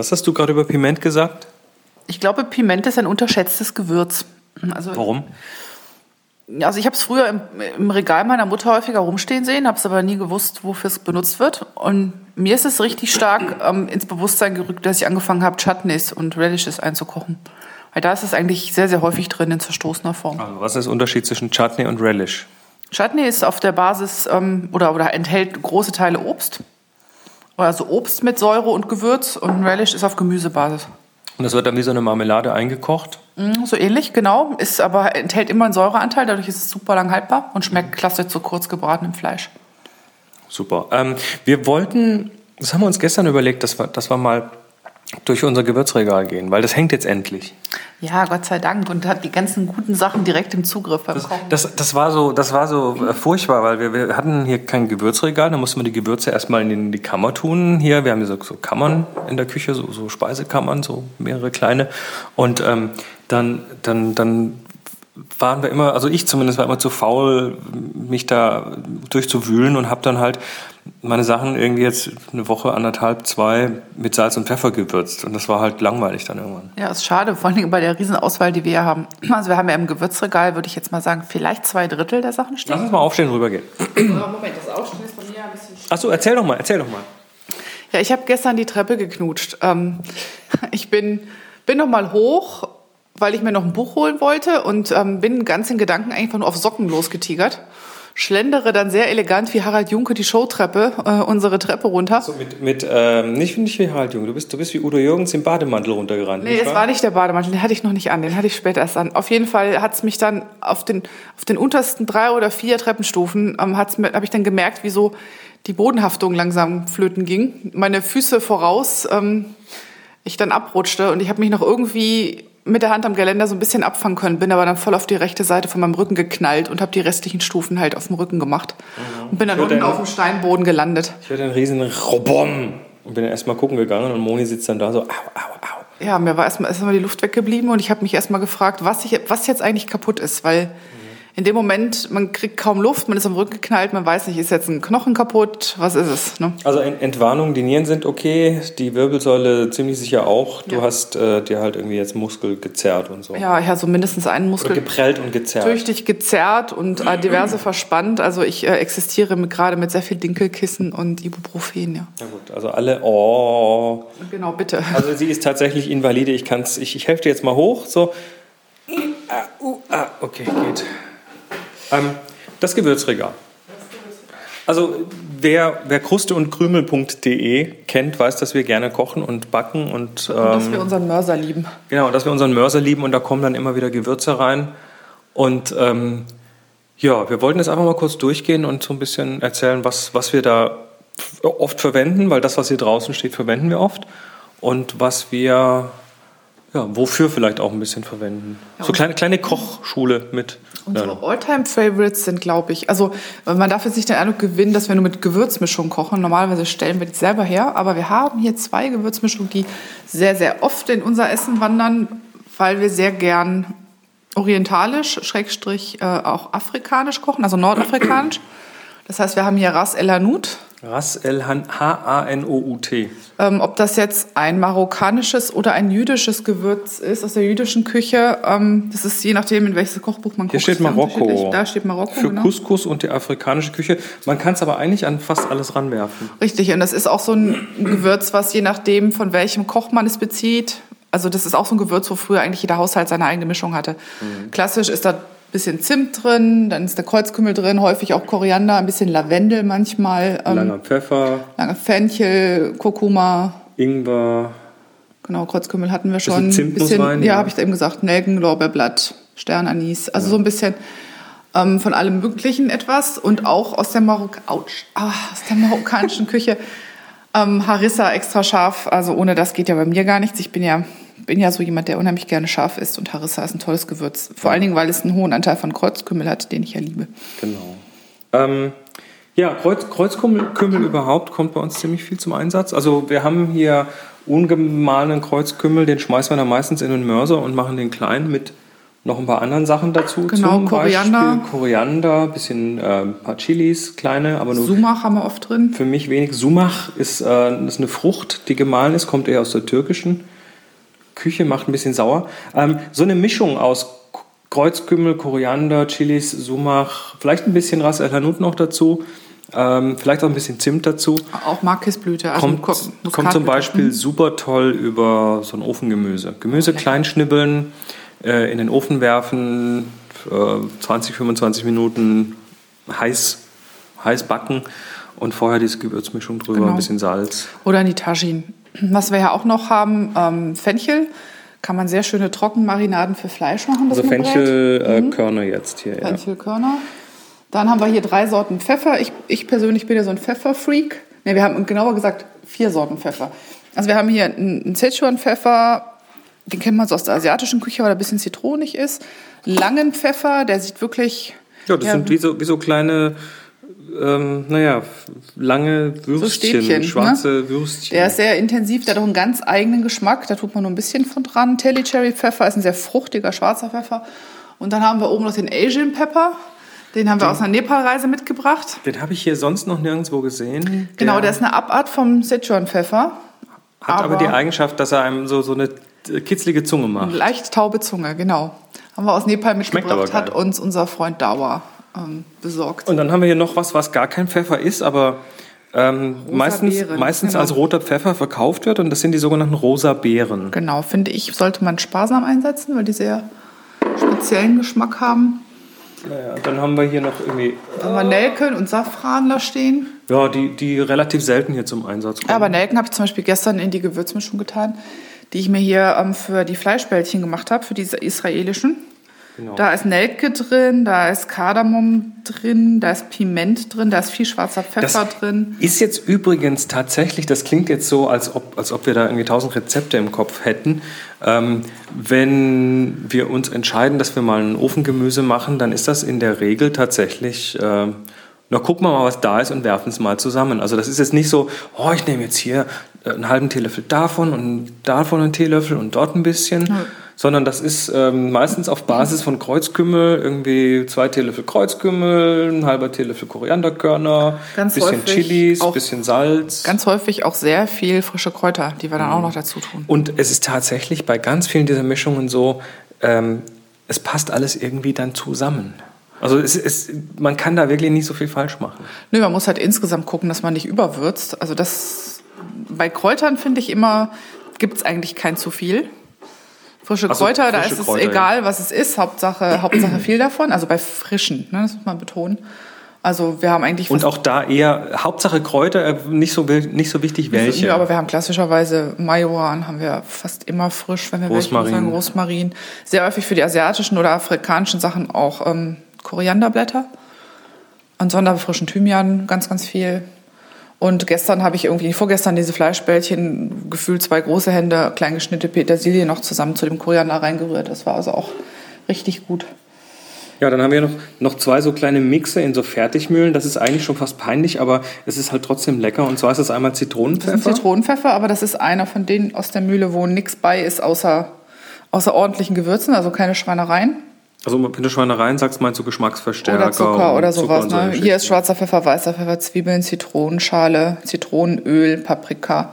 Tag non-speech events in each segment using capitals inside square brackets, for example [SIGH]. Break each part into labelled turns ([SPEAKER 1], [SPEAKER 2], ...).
[SPEAKER 1] Was hast du gerade über Piment gesagt?
[SPEAKER 2] Ich glaube, Piment ist ein unterschätztes Gewürz.
[SPEAKER 1] Also, Warum?
[SPEAKER 2] Also ich habe es früher im, im, Regal meiner Mutter häufiger rumstehen sehen, habe es aber nie gewusst, wofür es benutzt wird. Und mir ist es richtig stark ähm, ins Bewusstsein gerückt, dass ich angefangen habe, Chutneys und Radishes einzukochen. Weil da ist es eigentlich sehr, sehr häufig drin in zerstoßener Form.
[SPEAKER 1] Also was ist der Unterschied zwischen Chutney und Relish?
[SPEAKER 2] Chutney ist auf der Basis ähm, oder, oder enthält große Teile Obst. Also Obst mit Säure und Gewürz und Relish ist auf Gemüsebasis.
[SPEAKER 1] Und das wird dann wie so eine Marmelade eingekocht?
[SPEAKER 2] Mm, so ähnlich, genau. Ist aber enthält immer einen Säureanteil, dadurch ist es super lang haltbar und schmeckt klasse zu kurz gebratenem Fleisch.
[SPEAKER 1] Super. Ähm, wir wollten, das haben wir uns gestern überlegt, dass wir, dass wir mal durch unser Gewürzregal gehen, weil das hängt jetzt endlich.
[SPEAKER 2] Ja, Gott sei Dank und hat die ganzen guten Sachen direkt im Zugriff
[SPEAKER 1] beim Kochen. Das, das, war so, das war so äh, furchtbar, weil wir, wir hatten hier kein Gewürzregal, da mussten wir die Gewürze erstmal in die Kammer tun. Hier, wir haben hier so, so Kammern in der Küche, so, so Speisekammern, so mehrere kleine. Und ähm, dann, dann, dann waren wir immer, also ich zumindest war immer zu faul, mich da durchzuwühlen und habe dann halt meine Sachen irgendwie jetzt eine Woche, anderthalb, zwei mit Salz und Pfeffer gewürzt. Und das war halt langweilig dann irgendwann.
[SPEAKER 2] Ja, ist schade, vor allem bei der Riesenauswahl, die wir hier haben. Also wir haben ja im Gewürzregal, würde ich jetzt mal sagen, vielleicht zwei Drittel der Sachen stehen.
[SPEAKER 1] Lass uns mal aufstehen und rübergehen. Moment, das Aufstehen ist bei mir ein bisschen Achso, erzähl doch mal, erzähl doch mal.
[SPEAKER 2] Ja, ich habe gestern die Treppe geknutscht. Ähm, [LAUGHS] ich bin, bin noch mal hoch weil ich mir noch ein Buch holen wollte und ähm, bin ganz in Gedanken einfach nur auf Socken losgetigert. Schlendere dann sehr elegant wie Harald Junke die Showtreppe, äh, unsere Treppe runter.
[SPEAKER 1] So mit, mit ähm, nicht, nicht wie Harald Junke, du bist, du bist wie Udo Jürgens im Bademantel runtergerannt.
[SPEAKER 2] Nee, es war nicht der Bademantel, den hatte ich noch nicht an, den hatte ich später erst an. Auf jeden Fall hat es mich dann auf den, auf den untersten drei oder vier Treppenstufen, ähm, habe ich dann gemerkt, wie so die Bodenhaftung langsam flöten ging. Meine Füße voraus, ähm, ich dann abrutschte und ich habe mich noch irgendwie mit der Hand am Geländer so ein bisschen abfangen können, bin aber dann voll auf die rechte Seite von meinem Rücken geknallt und habe die restlichen Stufen halt auf dem Rücken gemacht. Mhm. Und bin dann unten auf dem Steinboden gelandet.
[SPEAKER 1] Ich hörte einen riesen Robom und bin dann erstmal gucken gegangen und Moni sitzt dann da so, au, au, au.
[SPEAKER 2] Ja, mir war erstmal erst die Luft weggeblieben und ich habe mich erstmal gefragt, was, ich, was jetzt eigentlich kaputt ist, weil... In dem Moment, man kriegt kaum Luft, man ist am Rücken geknallt, man weiß nicht, ist jetzt ein Knochen kaputt, was ist es? Ne?
[SPEAKER 1] Also Entwarnung, die Nieren sind okay, die Wirbelsäule ziemlich sicher auch. Du ja. hast äh, dir halt irgendwie jetzt Muskel gezerrt und so.
[SPEAKER 2] Ja, ja, so mindestens einen Muskel.
[SPEAKER 1] Oder geprellt und gezerrt.
[SPEAKER 2] Tüchtig gezerrt und äh, diverse verspannt. Also ich äh, existiere gerade mit sehr viel Dinkelkissen und Ibuprofen, ja.
[SPEAKER 1] Na gut, also alle, oh.
[SPEAKER 2] Genau, bitte.
[SPEAKER 1] Also sie ist tatsächlich invalide. Ich kann's, ich, ich helfe dir jetzt mal hoch, so. Ah, uh, ah, okay, geht. Ähm, das Gewürzregal. Also wer, wer Kruste und Krümel.de kennt, weiß, dass wir gerne kochen und backen und,
[SPEAKER 2] ähm, und dass wir unseren Mörser lieben.
[SPEAKER 1] Genau, dass wir unseren Mörser lieben und da kommen dann immer wieder Gewürze rein. Und ähm, ja, wir wollten jetzt einfach mal kurz durchgehen und so ein bisschen erzählen, was, was wir da oft verwenden, weil das, was hier draußen steht, verwenden wir oft. Und was wir ja, wofür vielleicht auch ein bisschen verwenden. Ja, so kleine, kleine Kochschule mit.
[SPEAKER 2] Unsere Alltime-Favorites sind, glaube ich, also man darf jetzt nicht den Eindruck gewinnen, dass wir nur mit Gewürzmischung kochen. Normalerweise stellen wir die selber her, aber wir haben hier zwei Gewürzmischungen, die sehr, sehr oft in unser Essen wandern, weil wir sehr gern orientalisch, Schrägstrich äh, auch afrikanisch kochen, also nordafrikanisch. Das heißt, wir haben hier Ras El Hanout,
[SPEAKER 1] Ras El H-A-N-O-U-T.
[SPEAKER 2] Ähm, ob das jetzt ein marokkanisches oder ein jüdisches Gewürz ist aus der jüdischen Küche, ähm, das ist je nachdem, in welches Kochbuch man
[SPEAKER 1] guckt. Hier steht Marokko.
[SPEAKER 2] Da steht Marokko.
[SPEAKER 1] Für genau. Couscous und die afrikanische Küche. Man kann es aber eigentlich an fast alles ranwerfen.
[SPEAKER 2] Richtig, und das ist auch so ein Gewürz, was je nachdem, von welchem Koch man es bezieht, also das ist auch so ein Gewürz, wo früher eigentlich jeder Haushalt seine eigene Mischung hatte. Mhm. Klassisch ist da bisschen Zimt drin, dann ist der Kreuzkümmel drin, häufig auch Koriander, ein bisschen Lavendel manchmal.
[SPEAKER 1] Ähm, langer Pfeffer.
[SPEAKER 2] Langer Fenchel, Kurkuma.
[SPEAKER 1] Ingwer.
[SPEAKER 2] Genau, Kreuzkümmel hatten wir schon.
[SPEAKER 1] Zimt bisschen, muss rein,
[SPEAKER 2] ja, ja. habe ich eben gesagt. Nelken, Lorbeerblatt, Sternanis. Also ja. so ein bisschen ähm, von allem Möglichen etwas. Und auch aus der, Marok Autsch, ah, aus der marokkanischen Küche [LAUGHS] ähm, Harissa extra scharf. Also ohne das geht ja bei mir gar nichts. Ich bin ja bin ja so jemand, der unheimlich gerne scharf isst und Harissa ist ein tolles Gewürz. Vor allen Dingen, weil es einen hohen Anteil von Kreuzkümmel hat, den ich ja liebe.
[SPEAKER 1] Genau. Ähm, ja, Kreuz, Kreuzkümmel überhaupt kommt bei uns ziemlich viel zum Einsatz. Also wir haben hier ungemahlenen Kreuzkümmel, den schmeißen wir dann meistens in den Mörser und machen den klein mit noch ein paar anderen Sachen dazu.
[SPEAKER 2] Genau,
[SPEAKER 1] Zum
[SPEAKER 2] Koriander.
[SPEAKER 1] Beispiel Koriander, bisschen äh, ein paar Chilis, kleine, aber nur
[SPEAKER 2] Sumach haben wir oft drin.
[SPEAKER 1] für mich wenig. Sumach ist, äh, ist eine Frucht, die gemahlen ist, kommt eher aus der türkischen Küche, macht ein bisschen sauer. Ähm, so eine Mischung aus Kreuzkümmel, Koriander, Chilis, Sumach, vielleicht ein bisschen Ras El Hanout noch dazu, ähm, vielleicht auch ein bisschen Zimt dazu.
[SPEAKER 2] Auch Markisblüte. Also
[SPEAKER 1] Kommt,
[SPEAKER 2] Ko-
[SPEAKER 1] kommt zum. Beispiel super toll über so ein Ofengemüse. Gemüse klein schnibbeln, äh, in den Ofen werfen, äh, 20, 25 Minuten heiß, heiß backen und vorher diese Gewürzmischung drüber,
[SPEAKER 2] Genau.
[SPEAKER 1] ein bisschen Salz.
[SPEAKER 2] Oder die Tajin. Was wir ja auch noch haben, ähm, Fenchel. Kann man sehr schöne Trockenmarinaden für Fleisch machen. das
[SPEAKER 1] Also. Fenchelkörner jetzt hier. Ja.
[SPEAKER 2] Fenchelkörner. Dann haben wir hier drei Sorten Pfeffer. Ich, ich persönlich bin ja so ein Pfefferfreak. Ne, wir haben genauer gesagt vier Sorten Pfeffer. Also wir haben hier einen, Szechuan-Pfeffer, den kennt man so aus der asiatischen Küche, weil er ein bisschen zitronig ist. Langen Pfeffer, der sieht wirklich...
[SPEAKER 1] Ja, das
[SPEAKER 2] Ja.
[SPEAKER 1] sind wie so, wie so kleine, ähm, naja, lange Würstchen,
[SPEAKER 2] Stäbchen, ne?
[SPEAKER 1] schwarze Würstchen.
[SPEAKER 2] Der ist sehr intensiv, der hat auch einen ganz eigenen Geschmack. Da tut man nur ein bisschen von dran. Telly Cherry Pfeffer ist ein sehr fruchtiger schwarzer Pfeffer. Und dann haben wir oben noch den Asian Pepper. Den haben wir aus einer Nepal-Reise mitgebracht.
[SPEAKER 1] Den habe ich hier sonst noch nirgendwo gesehen.
[SPEAKER 2] Genau, der ist eine Abart vom Sichuan-Pfeffer.
[SPEAKER 1] hat aber,
[SPEAKER 2] aber-
[SPEAKER 1] die Eigenschaft, dass er einem so, so eine kitzlige Zunge macht.
[SPEAKER 2] Leicht taube Zunge, genau. Haben wir aus Nepal mitgebracht, hat uns unser Freund Dauer ähm, besorgt.
[SPEAKER 1] Und dann haben wir hier noch was, was gar kein Pfeffer ist, aber ähm, meistens,
[SPEAKER 2] Beeren,
[SPEAKER 1] meistens
[SPEAKER 2] genau.
[SPEAKER 1] als roter Pfeffer verkauft wird. Und das sind die sogenannten rosa Beeren.
[SPEAKER 2] Genau, finde ich, sollte man sparsam einsetzen, weil die sehr speziellen Geschmack haben.
[SPEAKER 1] Naja, dann haben wir hier noch irgendwie,
[SPEAKER 2] haben wir Nelken und Safran da stehen.
[SPEAKER 1] ja, die, die relativ selten hier zum Einsatz kommen.
[SPEAKER 2] Ja, aber Nelken habe ich zum Beispiel gestern in die Gewürzmischung getan, die ich mir hier ähm, für die Fleischbällchen gemacht habe, für diese israelischen.
[SPEAKER 1] Genau.
[SPEAKER 2] Da ist Nelke drin, da ist Kardamom drin, da ist Piment drin, da ist viel schwarzer Pfeffer
[SPEAKER 1] Das
[SPEAKER 2] drin.
[SPEAKER 1] Ist jetzt übrigens tatsächlich, das klingt jetzt so, als ob, als ob wir da irgendwie tausend Rezepte im Kopf hätten. Ähm, wenn wir uns entscheiden, dass wir mal ein Ofengemüse machen, dann ist das in der Regel tatsächlich, ähm, na gucken wir mal, was da ist und werfen es mal zusammen. Also das ist jetzt nicht so, oh, ich nehme jetzt hier äh, einen halben Teelöffel davon und davon einen Teelöffel und dort ein bisschen. Sondern das ist ähm, meistens auf Basis von Kreuzkümmel, irgendwie zwei Teelöffel Kreuzkümmel, ein halber Teelöffel Korianderkörner,
[SPEAKER 2] Ganz
[SPEAKER 1] bisschen Chilis,
[SPEAKER 2] auch
[SPEAKER 1] bisschen Salz.
[SPEAKER 2] Ganz häufig auch sehr viel frische Kräuter, die wir dann auch noch dazu tun.
[SPEAKER 1] Und es ist tatsächlich bei ganz vielen dieser Mischungen so, ähm, es passt alles irgendwie dann zusammen. Also es, es, man kann da wirklich nicht so viel falsch machen.
[SPEAKER 2] Nö, man muss halt insgesamt gucken, dass man nicht überwürzt. Also das bei Kräutern finde ich immer, gibt es eigentlich kein zu viel. Frische Kräuter, da
[SPEAKER 1] frische
[SPEAKER 2] ist es
[SPEAKER 1] Kräuter,
[SPEAKER 2] egal, was es ist. Hauptsache, [CLEARS THROAT] Hauptsache viel davon. Also bei frischen, ne, das muss man betonen. Also wir haben eigentlich
[SPEAKER 1] Und auch da eher Hauptsache Kräuter, äh, nicht so, nicht so wichtig welche.
[SPEAKER 2] Ja, aber wir haben klassischerweise Majoran, haben wir fast immer frisch, wenn wir
[SPEAKER 1] Rosmarin.
[SPEAKER 2] sagen, Rosmarin. Sehr häufig für die asiatischen oder afrikanischen Sachen auch ähm, Korianderblätter. Ansonsten frischen Thymian, ganz, ganz viel. Und gestern habe ich irgendwie, vorgestern diese Fleischbällchen, gefühlt zwei große Hände, klein geschnitte Petersilie noch zusammen zu dem Koriander reingerührt. Das war also auch richtig gut.
[SPEAKER 1] Ja, dann haben wir noch, noch zwei so kleine Mixe in so Fertigmühlen. Das ist eigentlich schon fast peinlich, aber es ist halt trotzdem lecker. Und zwar ist das einmal
[SPEAKER 2] Das ist
[SPEAKER 1] Zitronenpfeffer.
[SPEAKER 2] Zitronenpfeffer, aber das ist einer von denen aus der Mühle, wo nichts bei ist, außer, außer ordentlichen Gewürzen, also keine Schweinereien.
[SPEAKER 1] Also wenn du Schweinereien sagst, meinst du Geschmacksverstärker.
[SPEAKER 2] Oder Zucker oder
[SPEAKER 1] Zucker
[SPEAKER 2] sowas.
[SPEAKER 1] so
[SPEAKER 2] Ne? Hier ist schwarzer Pfeffer, weißer Pfeffer, Zwiebeln, Zitronenschale, Zitronenöl, Paprika.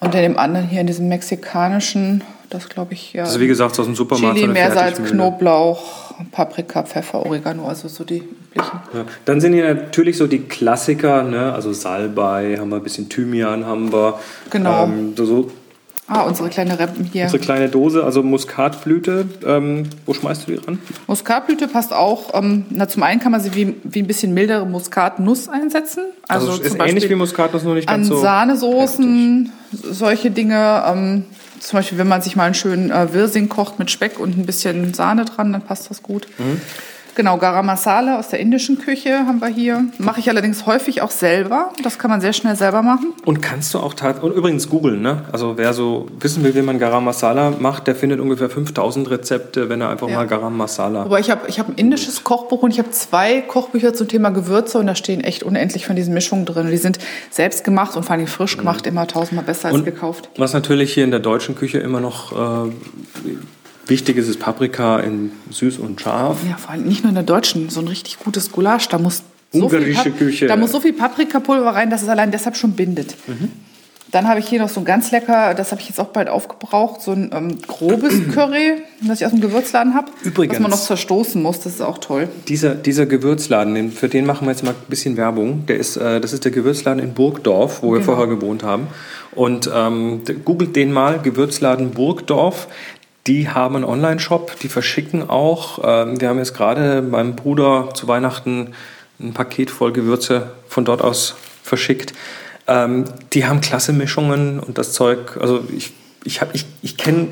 [SPEAKER 2] Und in dem anderen hier, in diesem mexikanischen, das glaube ich, ja.
[SPEAKER 1] Das ist wie gesagt aus dem Supermarkt.
[SPEAKER 2] Chili,
[SPEAKER 1] so
[SPEAKER 2] Meersalz. Knoblauch, Paprika, Pfeffer, Oregano, also so die üblichen.
[SPEAKER 1] Ja. Dann sind hier natürlich so die Klassiker, ne? also Salbei, haben wir ein bisschen Thymian, haben wir.
[SPEAKER 2] Genau.
[SPEAKER 1] Ähm, so
[SPEAKER 2] Ah, unsere kleine Reppen hier.
[SPEAKER 1] unsere kleine Dose, also Muskatblüte. Ähm, wo schmeißt du die ran?
[SPEAKER 2] Muskatblüte passt auch. Ähm, na, zum einen kann man sie wie, wie ein bisschen mildere Muskatnuss einsetzen. Also,
[SPEAKER 1] Also, ist
[SPEAKER 2] zum
[SPEAKER 1] ähnlich wie Muskatnuss, nur nicht
[SPEAKER 2] an
[SPEAKER 1] ganz so.
[SPEAKER 2] Sahnesoßen, solche Dinge. Ähm, zum Beispiel, wenn man sich mal einen schönen äh, Wirsing kocht mit Speck und ein bisschen Sahne dran, dann passt das gut.
[SPEAKER 1] Mhm.
[SPEAKER 2] Genau, Garam Masala aus der indischen Küche haben wir hier. Mache ich allerdings häufig auch selber. Das kann man sehr schnell selber machen.
[SPEAKER 1] Und kannst du auch tat und übrigens googeln, ne? Also wer so wissen will, wie man Garam Masala macht, der findet ungefähr 5000 Rezepte, wenn er einfach
[SPEAKER 2] Ja.
[SPEAKER 1] mal Garam Masala.
[SPEAKER 2] Aber ich habe ich hab ein indisches Kochbuch und ich habe zwei Kochbücher zum Thema Gewürze und da stehen echt unendlich von diesen Mischungen drin. Und die sind selbst gemacht und vor allem frisch gemacht immer tausendmal besser als
[SPEAKER 1] Und
[SPEAKER 2] gekauft.
[SPEAKER 1] was natürlich hier in der deutschen Küche immer noch äh, Wichtig ist es Paprika in süß und scharf.
[SPEAKER 2] Ja, vor allem nicht nur in der deutschen, so ein richtig gutes Gulasch. Da muss so viel, Pap-
[SPEAKER 1] Küche.
[SPEAKER 2] da muss so viel Paprikapulver rein, dass es allein deshalb schon bindet.
[SPEAKER 1] Mhm.
[SPEAKER 2] Dann habe ich hier noch so ein ganz lecker, das habe ich jetzt auch bald aufgebraucht, so ein ähm, grobes [CLEARS THROAT] Curry, das ich aus dem Gewürzladen habe.
[SPEAKER 1] Übrigens.
[SPEAKER 2] Was man noch zerstoßen muss, das ist auch toll.
[SPEAKER 1] Dieser, dieser Gewürzladen, den, für den machen wir jetzt mal ein bisschen Werbung. Der ist, äh, das ist der Gewürzladen in Burgdorf, wo wir
[SPEAKER 2] Genau.
[SPEAKER 1] vorher gewohnt haben. Und ähm, googelt den mal, Gewürzladen Burgdorf. Die haben einen Online-Shop, die verschicken auch. Ähm, wir haben jetzt gerade meinem Bruder zu Weihnachten ein Paket voll Gewürze von dort aus verschickt. Ähm, die haben klasse Mischungen und das Zeug. Also ich, ich, hab- ich, ich kenne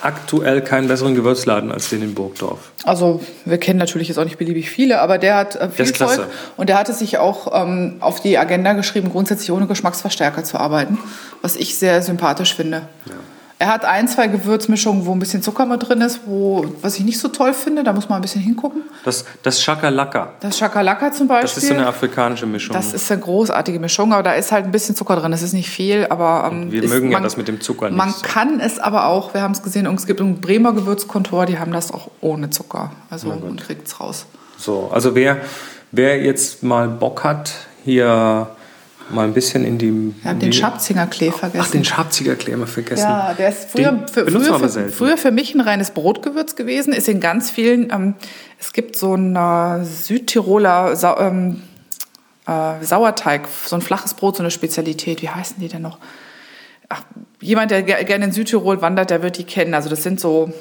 [SPEAKER 1] aktuell keinen besseren Gewürzladen als den in Burgdorf.
[SPEAKER 2] Also wir kennen natürlich jetzt auch nicht beliebig viele, aber der hat äh, viel. Zeug und der hatte sich auch ähm, auf die Agenda geschrieben, grundsätzlich ohne Geschmacksverstärker zu arbeiten, was ich sehr sympathisch finde. Er hat ein, zwei Gewürzmischungen, wo ein bisschen Zucker mit drin ist, wo, was ich nicht so toll finde, da muss man ein bisschen hingucken.
[SPEAKER 1] Das, das Shakalaka.
[SPEAKER 2] Das Chakalaka zum Beispiel.
[SPEAKER 1] Das ist so eine afrikanische Mischung.
[SPEAKER 2] Das ist eine großartige Mischung, aber da ist halt ein bisschen Zucker drin. Das ist nicht viel, aber ähm,
[SPEAKER 1] wir
[SPEAKER 2] ist,
[SPEAKER 1] mögen ja das mit dem Zucker nicht
[SPEAKER 2] Man
[SPEAKER 1] so.
[SPEAKER 2] kann es aber auch, wir haben es gesehen, und es gibt ein Bremer Gewürzkontor, die haben das auch ohne Zucker. Also man kriegt es raus.
[SPEAKER 1] so, also wer, wer jetzt mal Bock hat, hier mal ein bisschen in die.
[SPEAKER 2] Wir haben den
[SPEAKER 1] die-
[SPEAKER 2] Schabzinger Klee vergessen.
[SPEAKER 1] Ach, den Schabziger Klee haben wir vergessen.
[SPEAKER 2] Ja, der ist früher, für, früher, für, früher für mich ein reines Brotgewürz gewesen. Ist in ganz vielen, ähm, es gibt so einen äh, Südtiroler Sau, ähm, äh, Sauerteig, so ein flaches Brot, so eine Spezialität. Wie heißen die denn noch? Ach, jemand, der ge- gerne in Südtirol wandert, der wird die kennen. Also das sind so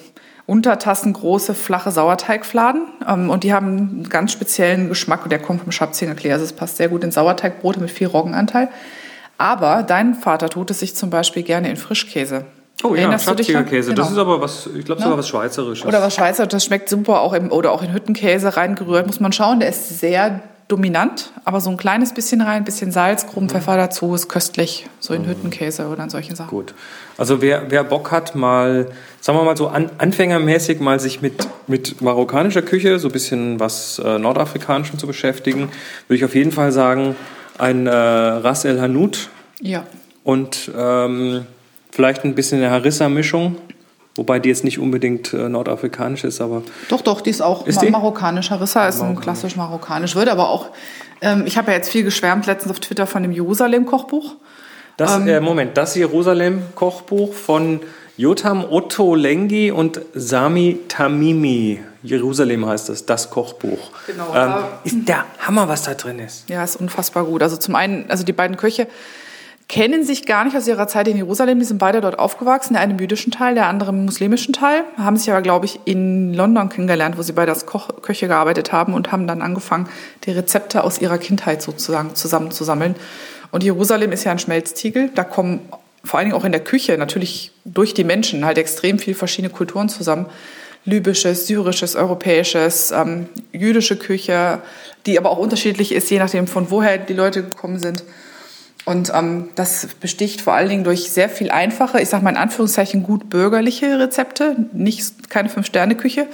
[SPEAKER 2] untertassengroße, flache Sauerteigfladen. Ähm, und die haben einen ganz speziellen Geschmack. Und der kommt vom Schabzinger Klee. Also es passt sehr gut in Sauerteigbrote mit viel Roggenanteil. Aber dein Vater tut es sich zum Beispiel gerne in Frischkäse.
[SPEAKER 1] Oh ja,
[SPEAKER 2] Erinnerst du dich
[SPEAKER 1] Schabziger
[SPEAKER 2] noch?
[SPEAKER 1] Käse.
[SPEAKER 2] Genau.
[SPEAKER 1] Das ist aber was, ich glaube sogar was Schweizerisches.
[SPEAKER 2] Oder was Schweizer, das schmeckt super auch im, oder auch in Hüttenkäse reingerührt, muss man schauen. Der ist sehr dominant, aber so ein kleines bisschen rein, bisschen Salz, groben Pfeffer dazu, ist köstlich. So in Hüttenkäse oder in solchen Sachen.
[SPEAKER 1] Gut. Also wer, wer Bock hat, mal, sagen wir mal so an, anfängermäßig mal sich mit, mit marokkanischer Küche, so ein bisschen was äh, nordafrikanischem zu beschäftigen, würde ich auf jeden Fall sagen, ein äh, Ras El Hanout
[SPEAKER 2] Ja.
[SPEAKER 1] und ähm, vielleicht ein bisschen eine Harissa-Mischung, wobei die jetzt nicht unbedingt äh, nordafrikanisch ist, aber
[SPEAKER 2] Doch, doch, die ist auch
[SPEAKER 1] Ist
[SPEAKER 2] ma
[SPEAKER 1] die?
[SPEAKER 2] marokkanisch. Harissa ist ein klassisch marokkanisch. Wird aber auch, ähm, ich habe ja jetzt viel geschwärmt letztens auf Twitter von dem Jerusalem-Kochbuch.
[SPEAKER 1] das,
[SPEAKER 2] Ähm.
[SPEAKER 1] äh, Moment, das Jerusalem-Kochbuch von Jotam Otto Lengi und Sami Tamimi. Jerusalem heißt das, das Kochbuch.
[SPEAKER 2] Genau,
[SPEAKER 1] Ähm, ist der Hammer, was da drin ist.
[SPEAKER 2] Ja, ist unfassbar gut. Also zum einen, also die beiden Köche kennen sich gar nicht aus ihrer Zeit in Jerusalem. Die sind beide dort aufgewachsen. Der eine im jüdischen Teil, der andere im muslimischen Teil. Haben sich aber, glaube ich, in London kennengelernt, wo sie beide als Koch Köche gearbeitet haben und haben dann angefangen, die Rezepte aus ihrer Kindheit sozusagen zusammenzusammeln. Und Jerusalem ist ja ein Schmelztiegel. Da kommen vor allen Dingen auch in der Küche natürlich durch die Menschen halt extrem viel verschiedene Kulturen zusammen. Libysches, syrisches, europäisches, ähm, jüdische Küche, die aber auch unterschiedlich ist, je nachdem von woher die Leute gekommen sind. Und ähm, das besticht vor allen Dingen durch sehr viel einfache, ich sage mal in Anführungszeichen gut bürgerliche Rezepte, nicht keine Fünf-Sterne-Küche,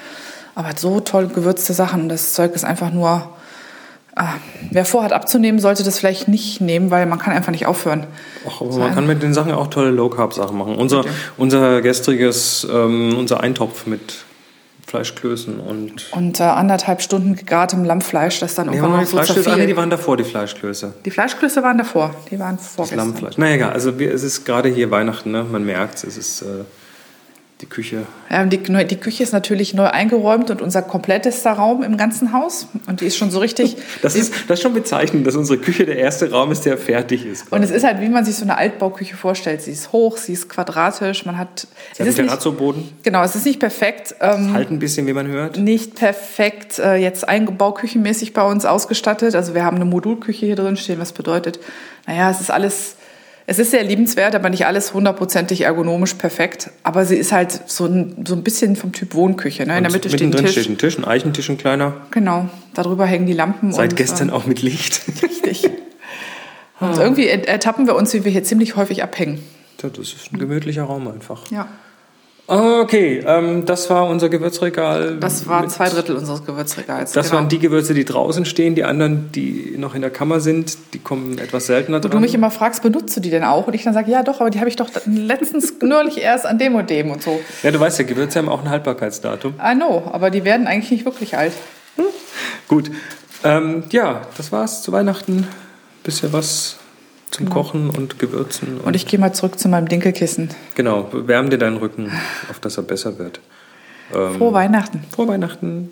[SPEAKER 2] aber so toll gewürzte Sachen. Das Zeug ist einfach nur, äh, wer vorhat abzunehmen, sollte das vielleicht nicht nehmen, weil man kann einfach nicht aufhören.
[SPEAKER 1] Ach, aber man kann mit den Sachen auch tolle Low-Carb-Sachen machen. Unser, unser gestriges, ähm, unser Eintopf mit Fleischklößen und...
[SPEAKER 2] Und äh, anderthalb Stunden gegartem Lammfleisch, das dann
[SPEAKER 1] Ja,
[SPEAKER 2] irgendwann so
[SPEAKER 1] Fleischklöße, ah, nee, die waren davor, die Fleischklöße.
[SPEAKER 2] Die Fleischklöße waren davor, die waren
[SPEAKER 1] Das
[SPEAKER 2] vorgestern.
[SPEAKER 1] Lammfleisch. Na egal, also wir, es ist gerade hier Weihnachten, ne? man merkt es, ist äh, die Küche.
[SPEAKER 2] Ja, die, die Küche ist natürlich neu eingeräumt und unser komplettester Raum im ganzen Haus. Und die ist schon so richtig. [LAUGHS]
[SPEAKER 1] Das ist, das ist schon bezeichnend, dass unsere Küche der erste Raum ist, der fertig ist.
[SPEAKER 2] und es ist halt, wie man sich so eine Altbauküche vorstellt. Sie ist hoch, sie ist quadratisch, man hat.
[SPEAKER 1] Sie
[SPEAKER 2] Es
[SPEAKER 1] hat einen Terrazzo-Boden,
[SPEAKER 2] genau, es ist nicht perfekt. Ähm,
[SPEAKER 1] halt ein bisschen, wie man hört.
[SPEAKER 2] nicht perfekt äh, jetzt eingebauküchenmäßig bei uns ausgestattet. Also wir haben eine Modulküche hier drin stehen, was bedeutet, naja, es ist alles, es ist sehr liebenswert, aber nicht alles hundertprozentig ergonomisch perfekt. Aber sie ist halt so ein, so ein bisschen vom Typ Wohnküche. Ne? In der Mitte steht ein Tisch.
[SPEAKER 1] steht ein Tisch, ein Eichentisch, ein kleiner.
[SPEAKER 2] Genau, darüber hängen die Lampen.
[SPEAKER 1] Seit
[SPEAKER 2] und,
[SPEAKER 1] gestern
[SPEAKER 2] ähm,
[SPEAKER 1] auch mit Licht.
[SPEAKER 2] Richtig. [LAUGHS] Und irgendwie ertappen wir uns, wie wir hier ziemlich häufig abhängen.
[SPEAKER 1] Ja, das ist ein gemütlicher Raum einfach.
[SPEAKER 2] Ja.
[SPEAKER 1] Okay, ähm, das war unser Gewürzregal.
[SPEAKER 2] Das waren zwei Drittel unseres Gewürzregals.
[SPEAKER 1] Das
[SPEAKER 2] genau.
[SPEAKER 1] waren die Gewürze, die draußen stehen. Die anderen, die noch in der Kammer sind, die kommen etwas seltener
[SPEAKER 2] Wo
[SPEAKER 1] dran.
[SPEAKER 2] du mich immer fragst, benutzt du die denn auch? Und ich dann sage, ja doch, aber die habe ich doch letztens [LAUGHS] neulich erst an dem und dem und so.
[SPEAKER 1] ja, du weißt ja, Gewürze haben auch ein Haltbarkeitsdatum.
[SPEAKER 2] I know, aber die werden eigentlich nicht wirklich alt.
[SPEAKER 1] Gut. Ähm, ja, das war's zu Weihnachten. Bisschen was zum Kochen und Gewürzen.
[SPEAKER 2] Und ich gehe mal zurück zu meinem Dinkelkissen.
[SPEAKER 1] genau, wärm dir deinen Rücken, auf dass er besser wird. Ähm,
[SPEAKER 2] Frohe Weihnachten.
[SPEAKER 1] Frohe Weihnachten.